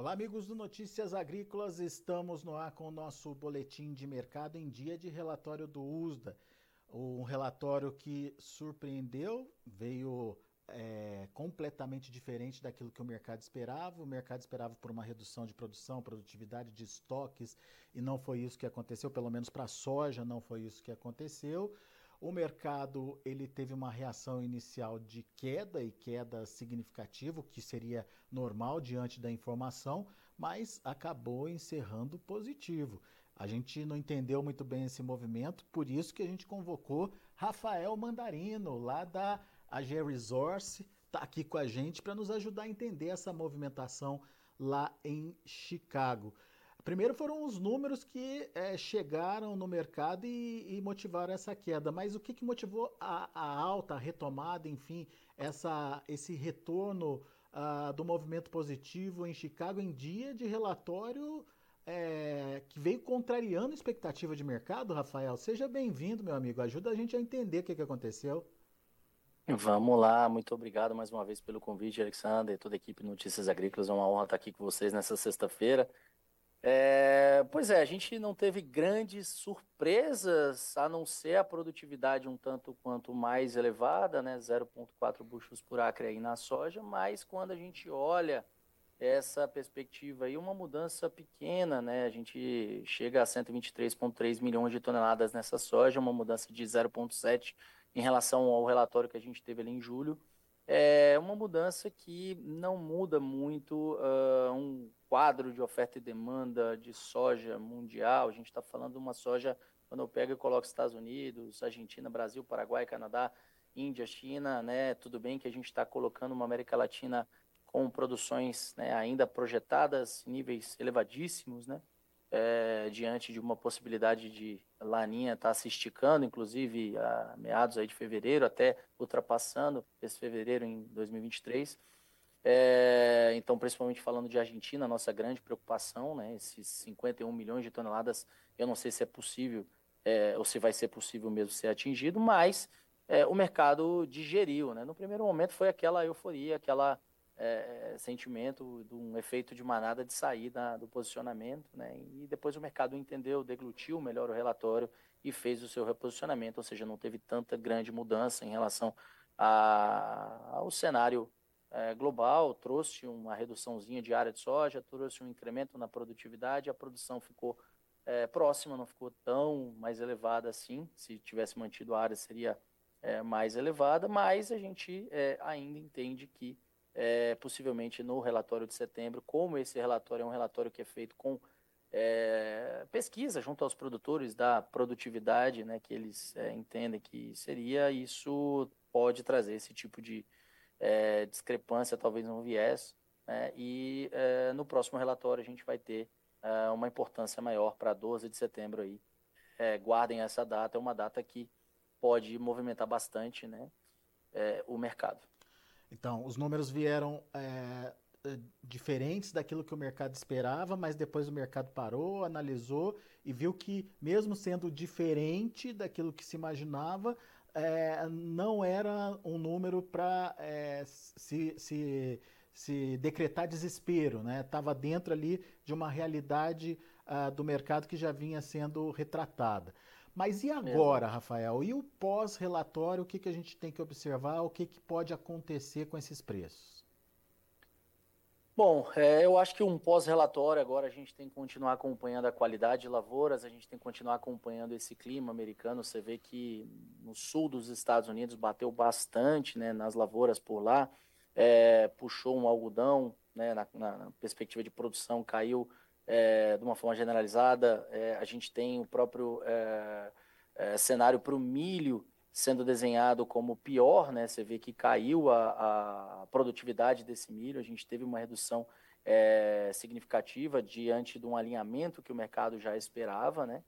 Olá, amigos do Notícias Agrícolas. Estamos no ar com o nosso boletim de mercado em dia de relatório do USDA. Um relatório que surpreendeu, veio é, completamente diferente daquilo que o mercado esperava. O mercado esperava por uma redução de produção, produtividade de estoques, e não foi isso que aconteceu, pelo menos para a soja, não foi isso que aconteceu. O mercado ele teve uma reação inicial de queda e queda significativa, o que seria normal diante da informação, mas acabou encerrando positivo. A gente não entendeu muito bem esse movimento, por isso que a gente convocou Rafael Mandarino, lá da AG Resource, está aqui com a gente para nos ajudar a entender essa movimentação lá em Chicago. Primeiro foram os números que é, chegaram no mercado e, e, motivaram essa queda, mas o que, que motivou a, a, alta, a retomada, enfim, essa, esse retorno uh, do movimento positivo em Chicago em dia de relatório é, que veio contrariando a expectativa de mercado, Rafael? Seja bem-vindo, meu amigo, ajuda a gente a entender o que, que aconteceu. Vamos lá, muito obrigado mais uma vez pelo convite, Alexander, e toda a equipe Notícias Agrícolas. É uma honra estar aqui com vocês nessa sexta-feira. É, pois é, a gente não teve grandes surpresas, a não ser a produtividade um tanto quanto mais elevada, né, 0,4 buchos por acre aí na soja, mas quando a gente olha essa perspectiva aí, uma mudança pequena, né, a gente chega a 123,3 milhões de toneladas nessa soja, uma mudança de 0,7 em relação ao relatório que a gente teve ali em julho, é uma mudança que não muda muito uh, um quadro de oferta e demanda de soja mundial. A gente está falando de uma soja, quando eu pego e coloco Estados Unidos, Argentina, Brasil, Paraguai, Canadá, Índia, China, né? Tudo bem que a gente está colocando uma América Latina com produções né, ainda projetadas, níveis elevadíssimos, né? É, diante de uma possibilidade de Laninha estar tá se esticando, inclusive a meados aí de fevereiro, até ultrapassando esse fevereiro em 2023. É, então, principalmente falando de Argentina, nossa grande preocupação, né, esses 51 milhões de toneladas, eu não sei se é possível é, ou se vai ser possível mesmo ser atingido, mas é, o mercado digeriu. Né? No primeiro momento foi aquela euforia, aquela é, é, sentimento de um efeito de manada de saída do posicionamento, né? E depois o mercado entendeu, deglutiu melhor o relatório e fez o seu reposicionamento, ou seja, não teve tanta grande mudança em relação a, ao cenário é, global, trouxe uma reduçãozinha de área de soja, trouxe um incremento na produtividade, a produção ficou é, próxima, não ficou tão mais elevada assim, se tivesse mantido a área seria é, mais elevada, mas a gente é, ainda entende que é, possivelmente no relatório de setembro, como esse relatório é um relatório que é feito com é, pesquisa junto aos produtores da produtividade, né, que eles é, entendem que seria, isso pode trazer esse tipo de é, discrepância, talvez um viés, né, e é, no próximo relatório a gente vai ter é, uma importância maior para 12 de setembro aí. guardem essa data, é uma data que pode movimentar bastante né, o mercado. Então, os números vieram é, diferentes daquilo que o mercado esperava, mas depois o mercado parou, analisou e viu que, mesmo sendo diferente daquilo que se imaginava, é, não era um número para é, se, se, se, decretar desespero, né? Estava dentro ali de uma realidade uh, do mercado que já vinha sendo retratada. Mas e agora, Rafael? E o pós-relatório, o que, que a gente tem que observar? O que, que pode acontecer com esses preços? Bom, é, eu acho que um pós-relatório agora a gente tem que continuar acompanhando a qualidade de lavouras, a gente tem que continuar acompanhando esse clima americano. Você vê que no sul dos Estados Unidos bateu bastante né, nas lavouras por lá, é, puxou um algodão, né, na, na perspectiva de produção caiu é, de uma forma generalizada. É, a gente tem o próprio é, é cenário para o milho sendo desenhado como pior, né? Você vê que caiu a, a produtividade desse milho, a gente teve uma redução é, significativa diante de um alinhamento que o mercado já esperava, né?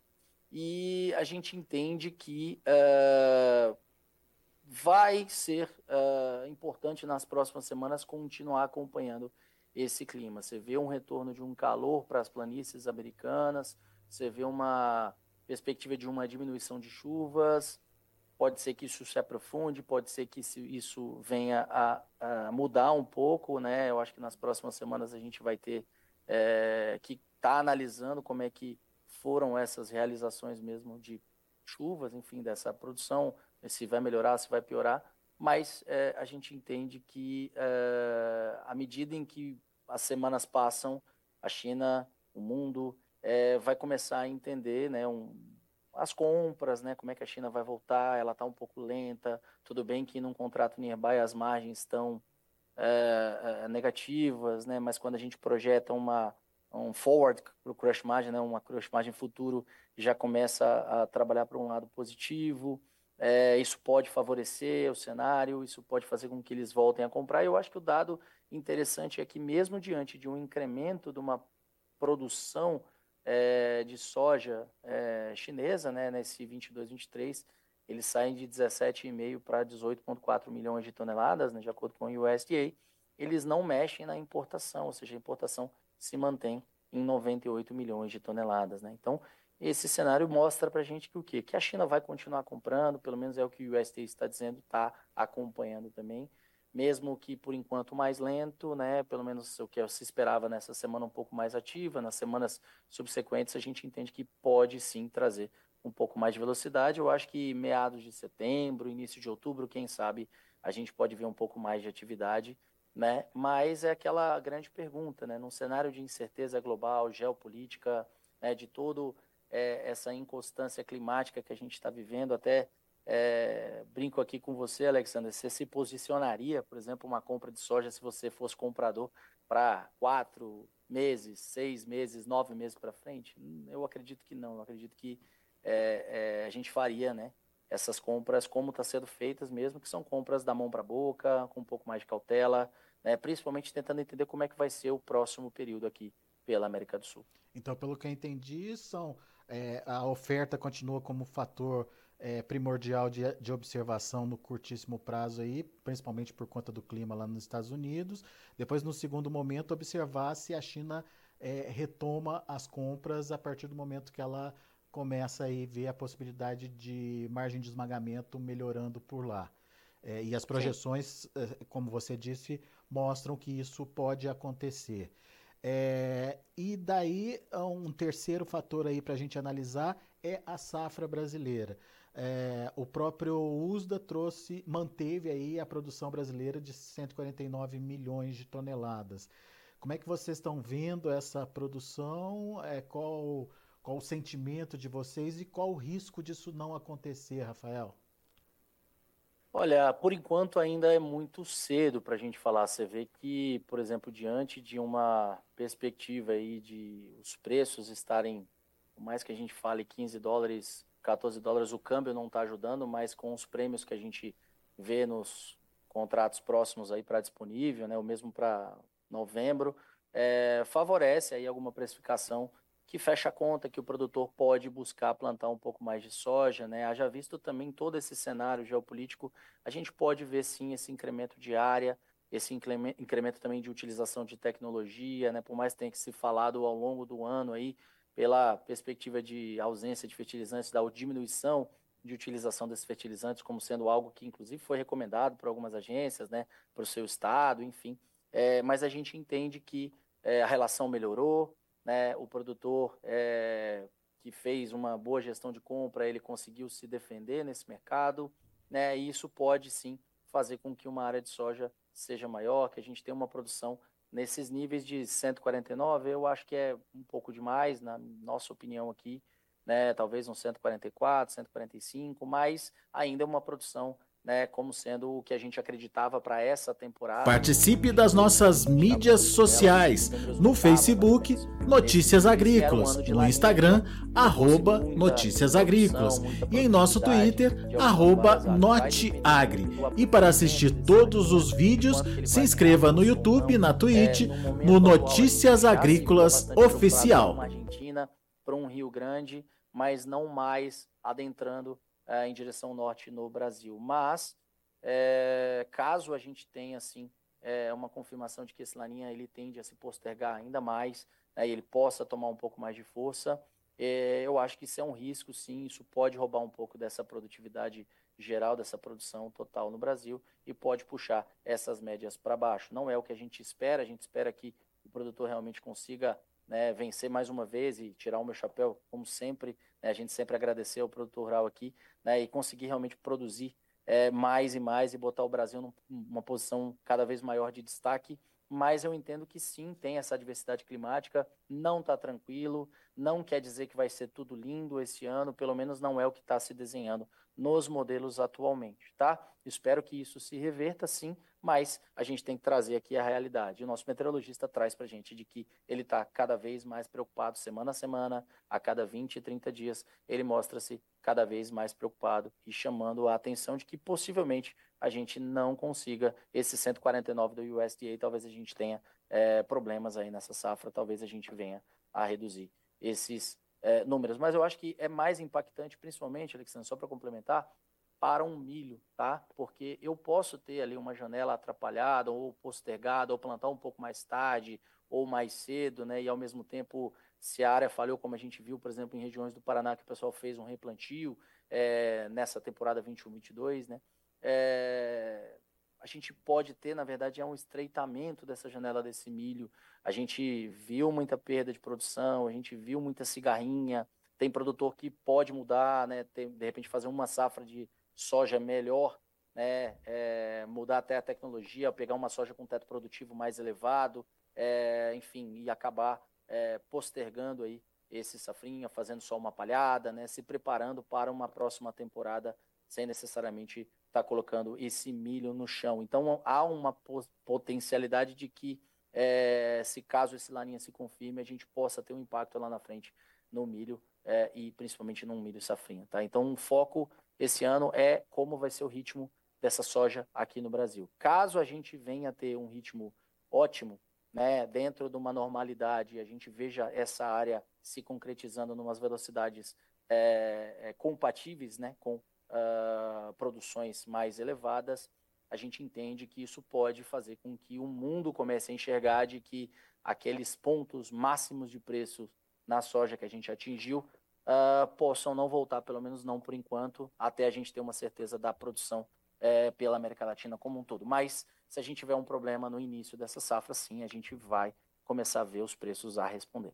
E a gente entende que vai ser uh, importante nas próximas semanas continuar acompanhando esse clima. Você vê um retorno de um calor para as planícies americanas, você vê uma perspectiva de uma diminuição de chuvas, pode ser que isso se aprofunde, pode ser que isso venha a, a mudar um pouco, né? Eu acho que nas próximas semanas a gente vai ter é, que está analisando como é que foram essas realizações mesmo de chuvas, enfim, dessa produção, se vai melhorar, se vai piorar, mas é, a gente entende que é, à medida em que as semanas passam, a China, o mundo, é, vai começar a entender né, um, as compras, né, como é que a China vai voltar, ela está um pouco lenta, tudo bem que num contrato nearby as margens estão é, é, negativas, né, mas quando a gente projeta uma, um forward para o crush margin, né, uma crush margin futuro, já começa a, a trabalhar para um lado positivo, é, isso pode favorecer o cenário, isso pode fazer com que eles voltem a comprar. Eu acho que o dado interessante é que mesmo diante de um incremento de uma produção é, de soja é, chinesa, né, nesse 22, 23, eles saem de 17,5 para 18,4 milhões de toneladas, né, de acordo com o USDA. Eles não mexem na importação, ou seja, a importação se mantém em 98 milhões de toneladas. Né? Então, esse cenário mostra para a gente que o quê? Que a China vai continuar comprando, pelo menos é o que o USDA está dizendo, está acompanhando também mesmo que por enquanto mais lento, né? Pelo menos o que se esperava nessa semana um pouco mais ativa, nas semanas subsequentes a gente entende que pode sim trazer um pouco mais de velocidade. Eu acho que meados de setembro, início de outubro, quem sabe a gente pode ver um pouco mais de atividade, né? Mas é aquela grande pergunta, né? Num cenário de incerteza global, geopolítica, né? De todo é, essa inconstância climática que a gente está vivendo, até é, brinco aqui com você, Alexander, você se posicionaria, por exemplo, uma compra de soja se você fosse comprador para quatro meses, seis meses, nove meses para frente? Hum, eu acredito que não. Eu acredito que é, é, a gente faria, né? Essas compras como está sendo feitas mesmo, que são compras da mão para a boca, com um pouco mais de cautela, né? principalmente tentando entender como é que vai ser o próximo período aqui pela América do Sul. Então, pelo que eu entendi, são, é, a oferta continua como fator é, primordial de, de observação no curtíssimo prazo aí, principalmente por conta do clima lá nos Estados Unidos. Depois, no segundo momento, observar se a China é, retoma as compras a partir do momento que ela começa a ver a possibilidade de margem de esmagamento melhorando por lá. É, e as projeções, é, como você disse, mostram que isso pode acontecer. É, e daí, um terceiro fator aí para a gente analisar é a safra brasileira. É, o próprio USDA trouxe, manteve aí a produção brasileira de 149 milhões de toneladas. Como é que vocês estão vendo essa produção? É, qual, qual o sentimento de vocês e qual o risco disso não acontecer, Rafael? Olha, por enquanto ainda é muito cedo para a gente falar. Você vê que, por exemplo, diante de uma perspectiva aí de os preços estarem, por mais que a gente fale 15 dólares 14 dólares o câmbio não está ajudando, mas com os prêmios que a gente vê nos contratos próximos aí para disponível, né, o mesmo para novembro, é, favorece aí alguma precificação que fecha a conta, que o produtor pode buscar plantar um pouco mais de soja, né? Haja visto também todo esse cenário geopolítico, a gente pode ver sim esse incremento de área, esse incremento também de utilização de tecnologia, né? Por mais que tenha que se falado ao longo do ano aí, pela perspectiva de ausência de fertilizantes, da diminuição de utilização desses fertilizantes como sendo algo que inclusive foi recomendado por algumas agências, né, para o seu estado, enfim. É, mas a gente entende que é, a relação melhorou, né, o produtor é, que fez uma boa gestão de compra, ele conseguiu se defender nesse mercado, né, e isso pode sim fazer com que uma área de soja seja maior, que a gente tenha uma produção nesses níveis de 149, eu acho que é um pouco demais, na nossa opinião aqui, né? Talvez um 144, 145, mas ainda é uma produção né, como sendo o que a gente acreditava para essa temporada. Participe das nossas mídias sociais, no Facebook, Notícias Agrícolas, no Instagram, arroba Notícias Agrícolas e em nosso Twitter, arroba Noteagri. E para assistir todos os vídeos, se inscreva no YouTube, na Twitch, no Notícias Agrícolas Oficial. Para um Rio Grande, mas não mais adentrando é, em direção norte no Brasil. Mas, é, caso a gente tenha, assim, é, uma confirmação de que esse laninha ele tende a se postergar ainda mais, né, e ele possa tomar um pouco mais de força, é, eu acho que isso é um risco, sim, isso pode roubar um pouco dessa produtividade geral, dessa produção total no Brasil, e pode puxar essas médias para baixo. Não é o que a gente espera, a gente espera que o produtor realmente consiga né, vencer mais uma vez e tirar o meu chapéu, como sempre, né, a gente sempre agradecer ao produtor rural aqui, né, e conseguir realmente produzir é, mais e mais e botar o Brasil numa posição cada vez maior de destaque mas eu entendo que sim, tem essa diversidade climática, não está tranquilo, não quer dizer que vai ser tudo lindo esse ano, pelo menos não é o que está se desenhando nos modelos atualmente, tá? Espero que isso se reverta sim, mas a gente tem que trazer aqui a realidade. O nosso meteorologista traz para a gente de que ele está cada vez mais preocupado, semana a semana, a cada 20, 30 dias, ele mostra-se cada vez mais preocupado e chamando a atenção de que possivelmente a gente não consiga esse 149 do USDA, talvez a gente tenha é, problemas aí nessa safra, talvez a gente venha a reduzir esses é, números. Mas eu acho que é mais impactante, principalmente, Alexandre, só para complementar, para um milho, tá? Porque eu posso ter ali uma janela atrapalhada ou postergada ou plantar um pouco mais tarde ou mais cedo, né? E ao mesmo tempo, se a área falhou, como a gente viu, por exemplo, em regiões do Paraná que o pessoal fez um replantio é, nessa temporada 21-22, né? É, a gente pode ter, na verdade, é um estreitamento dessa janela desse milho. A gente viu muita perda de produção, a gente viu muita cigarrinha. Tem produtor que pode mudar, né? Tem, de repente fazer uma safra de soja melhor, né, é, mudar até a tecnologia, pegar uma soja com teto produtivo mais elevado, é, enfim, e acabar é, postergando aí esse safrinha, fazendo só uma palhada, né, se preparando para uma próxima temporada sem necessariamente estar tá colocando esse milho no chão. Então há uma potencialidade de que é, se caso esse laninha se confirme, a gente possa ter um impacto lá na frente no milho é, e principalmente no milho safrinha. Tá? Então o foco esse ano é como vai ser o ritmo dessa soja aqui no Brasil. Caso a gente venha a ter um ritmo ótimo, né, dentro de uma normalidade, a gente veja essa área se concretizando em umas velocidades é, é, compatíveis né, com uh, produções mais elevadas, a gente entende que isso pode fazer com que o mundo comece a enxergar de que aqueles pontos máximos de preço na soja que a gente atingiu uh, possam não voltar, pelo menos não por enquanto, até a gente ter uma certeza da produção é, pela América Latina como um todo. Mas se a gente tiver um problema no início dessa safra, sim, a gente vai começar a ver os preços a responder.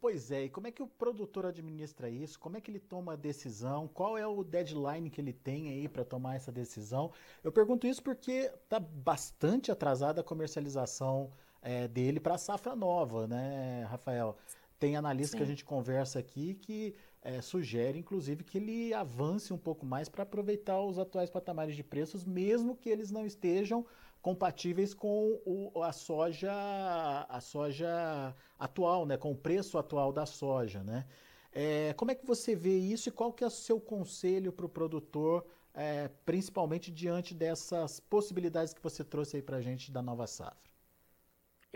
Pois é, e como é que o produtor administra isso? Como é que ele toma a decisão? Qual é o deadline que ele tem aí para tomar essa decisão? Eu pergunto isso porque está bastante atrasada a comercialização é, dele para a safra nova, né, Rafael? Tem analista Sim. que a gente conversa aqui que é, sugere, inclusive, que ele avance um pouco mais para aproveitar os atuais patamares de preços, mesmo que eles não estejam compatíveis com o, a soja a soja atual, né, com o preço atual da soja, né? É, como é que você vê isso e qual que é o seu conselho para o produtor, é, principalmente diante dessas possibilidades que você trouxe aí para a gente da nova safra?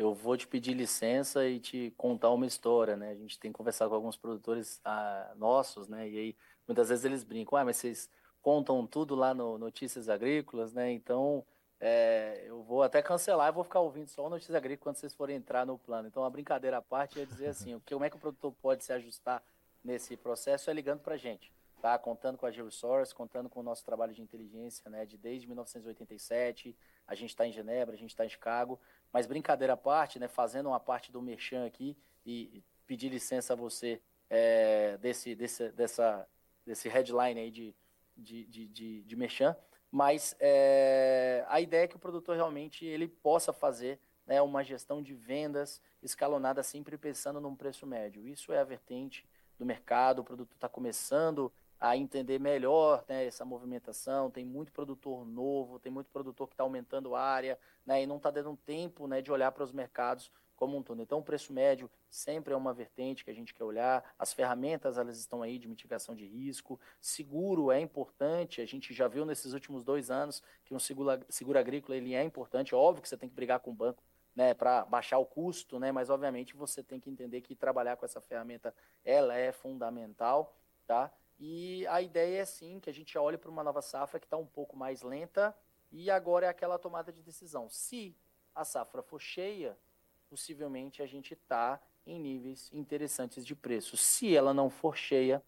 Eu vou te pedir licença e te contar uma história, né? A gente tem conversado com alguns produtores ah, nossos, né? E aí muitas vezes eles brincam, ah, mas vocês contam tudo lá no Notícias Agrícolas, né? Então é, eu vou até cancelar e vou ficar ouvindo só o Notícias Agrícolas quando vocês forem entrar no plano. Então a brincadeira à parte é dizer assim, como é que o produtor pode se ajustar nesse processo é ligando para a gente tá? Contando com a GeoSource, contando com o nosso trabalho de inteligência, né? De desde 1987, a gente está em Genebra, a gente está em Chicago, mas brincadeira à parte, né? Fazendo uma parte do merchan aqui e pedir licença a você é, desse, desse, dessa, desse headline aí de, de, de, de, de merchan, mas é, a ideia é que o produtor realmente ele possa fazer né, uma gestão de vendas escalonada sempre pensando num preço médio. Isso é a vertente do mercado, o produto está começando a entender melhor né, essa movimentação. Tem muito produtor novo, tem muito produtor que está aumentando a área né, e não está dando tempo né, de olhar para os mercados como um todo. Então, o preço médio sempre é uma vertente que a gente quer olhar. As ferramentas elas estão aí de mitigação de risco. Seguro é importante. A gente já viu nesses últimos dois anos que um seguro, seguro agrícola ele é importante. Óbvio que você tem que brigar com o banco né, para baixar o custo, né, mas obviamente você tem que entender que trabalhar com essa ferramenta ela é fundamental, tá? E a ideia é sim que a gente olhe para uma nova safra que está um pouco mais lenta e agora é aquela tomada de decisão. Se a safra for cheia, possivelmente a gente está em níveis interessantes de preço. Se ela não for cheia,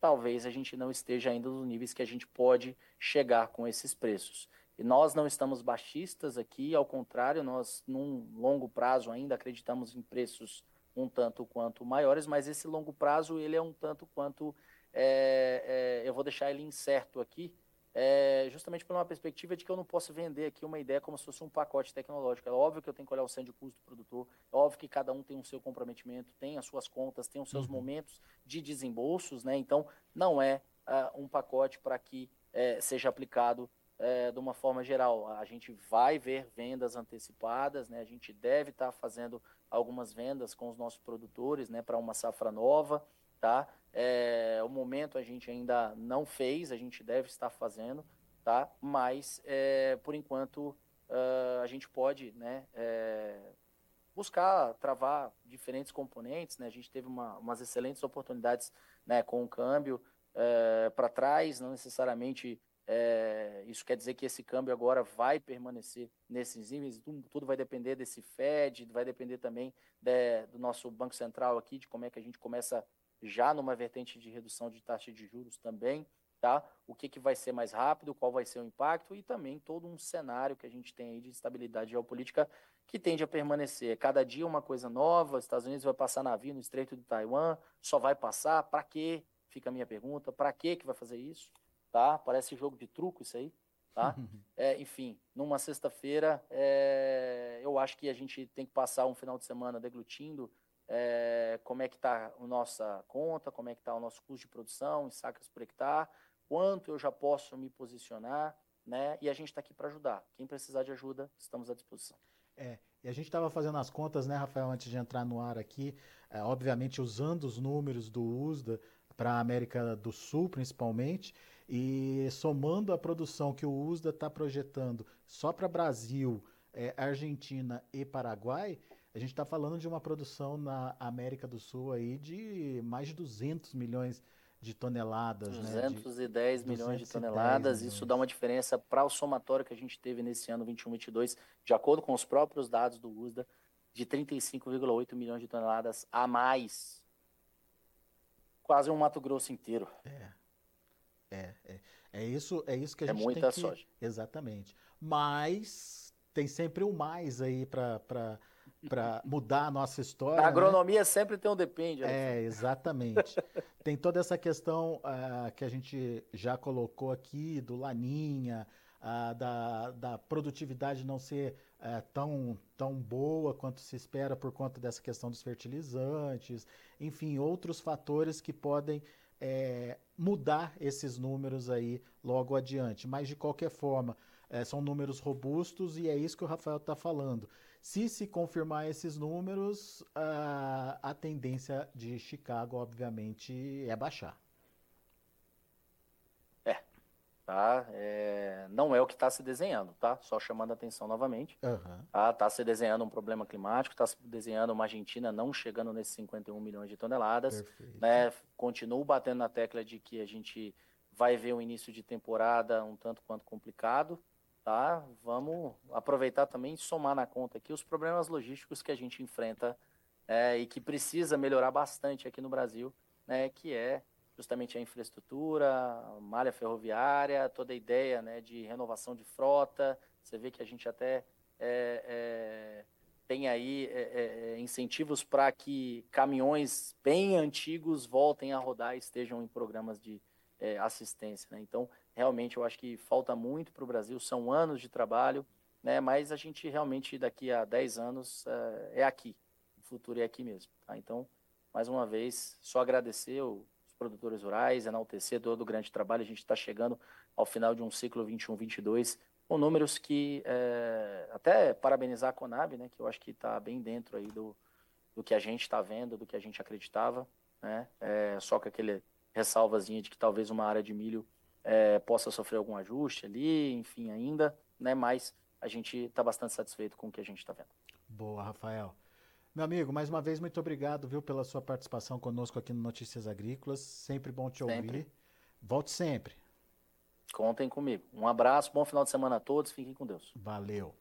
talvez a gente não esteja ainda nos níveis que a gente pode chegar com esses preços. E nós não estamos baixistas aqui, ao contrário, nós, num longo prazo ainda, acreditamos em preços um tanto quanto maiores, mas esse longo prazo ele é um tanto quanto é, é, eu vou deixar ele incerto aqui, é, justamente por uma perspectiva de que eu não posso vender aqui uma ideia como se fosse um pacote tecnológico. É óbvio que eu tenho que olhar o centro de custo do produtor, é óbvio que cada um tem o seu comprometimento, tem as suas contas, tem os seus uhum. momentos de desembolsos, né? Então, não é uh, um pacote para que uh, seja aplicado uh, de uma forma geral. A gente vai ver vendas antecipadas, né? A gente deve estar tá fazendo algumas vendas com os nossos produtores, né? Para uma safra nova, tá? É, o momento a gente ainda não fez, a gente deve estar fazendo, tá? Mas é, por enquanto uh, a gente pode, né? É, buscar travar diferentes componentes, né? A gente teve uma, umas excelentes oportunidades, né? Com o câmbio é, para trás, não necessariamente é, isso quer dizer que esse câmbio agora vai permanecer nesses níveis, tudo, vai depender desse Fed, vai depender também de, do nosso Banco Central aqui, de como é que a gente começa já numa vertente de redução de taxa de juros também, tá? O que, que vai ser mais rápido, qual vai ser o impacto e também todo um cenário que a gente tem aí de estabilidade geopolítica que tende a permanecer. Cada dia uma coisa nova, os Estados Unidos vai passar navio no Estreito de Taiwan, só vai passar, para quê? Fica a minha pergunta, para quê que vai fazer isso? Tá? Parece jogo de truco isso aí, tá? é, enfim, numa sexta-feira, é, eu acho que a gente tem que passar um final de semana deglutindo é, como é que está a nossa conta, como é que está o nosso custo de produção em sacas por hectare, quanto eu já posso me posicionar, né? E a gente está aqui para ajudar. Quem precisar de ajuda, estamos à disposição. É, e a gente estava fazendo as contas, né, Rafael, antes de entrar no ar aqui, é, obviamente usando os números do USDA para a América do Sul, principalmente, e somando a produção que o USDA está projetando só para Brasil, é, Argentina e Paraguai, a gente está falando de uma produção na América do Sul aí de mais de 200 milhões de toneladas. 210 né? de, milhões de toneladas. Milhões. Isso dá uma diferença para o somatório que a gente teve nesse ano 21-22, de acordo com os próprios dados do USDA, de 35,8 milhões de toneladas a mais. Quase um Mato Grosso inteiro. É. É, é, é isso, é isso que a é gente muita tem que... soja. Exatamente. Mas tem sempre o mais aí para para mudar a nossa história. A né? agronomia né? sempre tem um depende. É, exatamente. tem toda essa questão uh, que a gente já colocou aqui do Laninha, uh, da, da produtividade não ser uh, tão, tão boa quanto se espera por conta dessa questão dos fertilizantes, enfim, outros fatores que podem é, mudar esses números aí logo adiante. Mas, de qualquer forma, é, são números robustos e é isso que o Rafael está falando. Se se confirmar esses números, a, a tendência de Chicago, obviamente, é baixar. É, tá? É, não é o que está se desenhando, tá? Só chamando a atenção novamente. Uhum. Tá? tá se desenhando um problema climático, está se desenhando uma Argentina não chegando nesses 51 milhões de toneladas. Perfeito. Né? Continuo batendo na tecla de que a gente vai ver um início de temporada um tanto quanto complicado, tá? Vamos aproveitar também e somar na conta aqui os problemas logísticos que a gente enfrenta é, e que precisa melhorar bastante aqui no Brasil, né? Que é justamente a infraestrutura, a malha ferroviária, toda a ideia né, de renovação de frota. Você vê que a gente até é, é, tem aí é, é, é, incentivos para que caminhões bem antigos voltem a rodar e estejam em programas de assistência. Né? Então, realmente eu acho que falta muito para o Brasil, são anos de trabalho, né? mas a gente realmente daqui a 10 anos é, é aqui, o futuro é aqui mesmo. Tá? Então, mais uma vez, só agradecer os produtores rurais, enaltecer todo o grande trabalho, a gente está chegando ao final de um ciclo 21-22, com números que, é, até parabenizar a Conab, né, que eu acho que está bem dentro aí do, do que a gente está vendo, do que a gente acreditava, né, é, só com aquele ressalvazinha de que talvez uma área de milho é, possa sofrer algum ajuste ali, enfim, ainda, né? Mas a gente está bastante satisfeito com o que a gente está vendo. Boa, Rafael. Meu amigo, mais uma vez, muito obrigado, viu, pela sua participação conosco aqui no Notícias Agrícolas. Sempre bom te sempre. ouvir. Volte sempre. Contem comigo. Um abraço, bom final de semana a todos, fiquem com Deus. Valeu.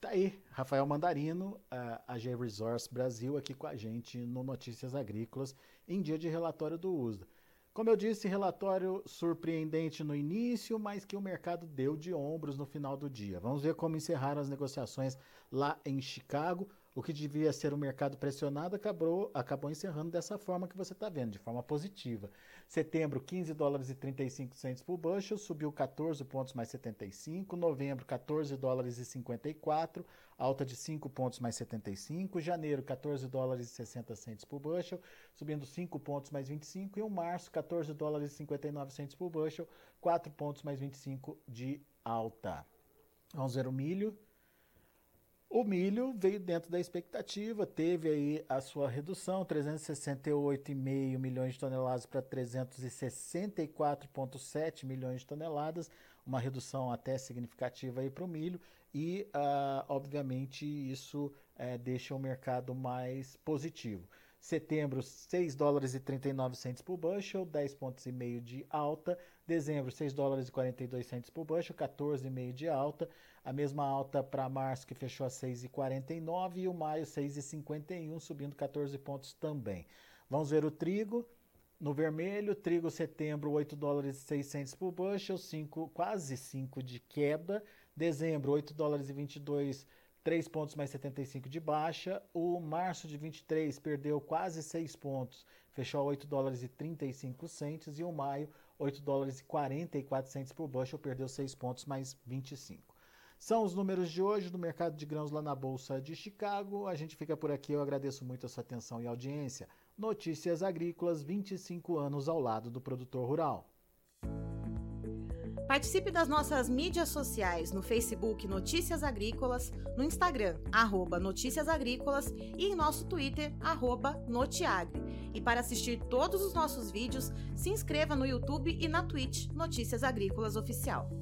Tá aí, Rafael Mandarino, a G Resource Brasil, aqui com a gente no Notícias Agrícolas, em dia de relatório do USDA. Como eu disse, relatório surpreendente no início, mas que o mercado deu de ombros no final do dia. Vamos ver como encerraram as negociações lá em Chicago. O que devia ser um mercado pressionado acabou, acabou encerrando dessa forma que você está vendo, de forma positiva. Setembro, 15 dólares e 35 centos por bushel, subiu 14 pontos mais 75. Novembro, 14 dólares e 54, alta de 5 pontos mais 75. Janeiro, 14 dólares e 60 centos por bushel, subindo 5 pontos mais 25. E o março, 14 dólares e 59 centos por bushel, 4 pontos mais 25 de alta. Vamos ver o milho. O milho veio dentro da expectativa, teve aí a sua redução, 368,5 milhões de toneladas para 364,7 milhões de toneladas, uma redução até significativa aí para o milho e, uh, obviamente, isso uh, deixa o mercado mais positivo. Setembro, 6 dólares e 39 centos por bushel, 10 pontos e meio de alta. Dezembro, 6 dólares e 42 centos por bushel, 14,5 de alta. A mesma alta para março, que fechou a 6,49 e o maio 6,51, subindo 14 pontos também. Vamos ver o trigo. No vermelho, trigo setembro, 8 dólares e 600 por bushel, 5, quase 5 de queda. Dezembro, 8 dólares e 22 3 pontos mais 75 de baixa. O março de 23 perdeu quase 6 pontos, fechou a 8 dólares e 35 centes. E o maio, 8 dólares e 44 centes por bushel, perdeu 6 pontos mais 25. São os números de hoje do mercado de grãos lá na Bolsa de Chicago. A gente fica por aqui. Eu agradeço muito a sua atenção e audiência. Notícias Agrícolas, 25 anos ao lado do produtor rural. Participe das nossas mídias sociais no Facebook Notícias Agrícolas, no Instagram, arroba Notícias Agrícolas e em nosso Twitter, arroba Notiagre. E para assistir todos os nossos vídeos, se inscreva no YouTube e na Twitch Notícias Agrícolas Oficial.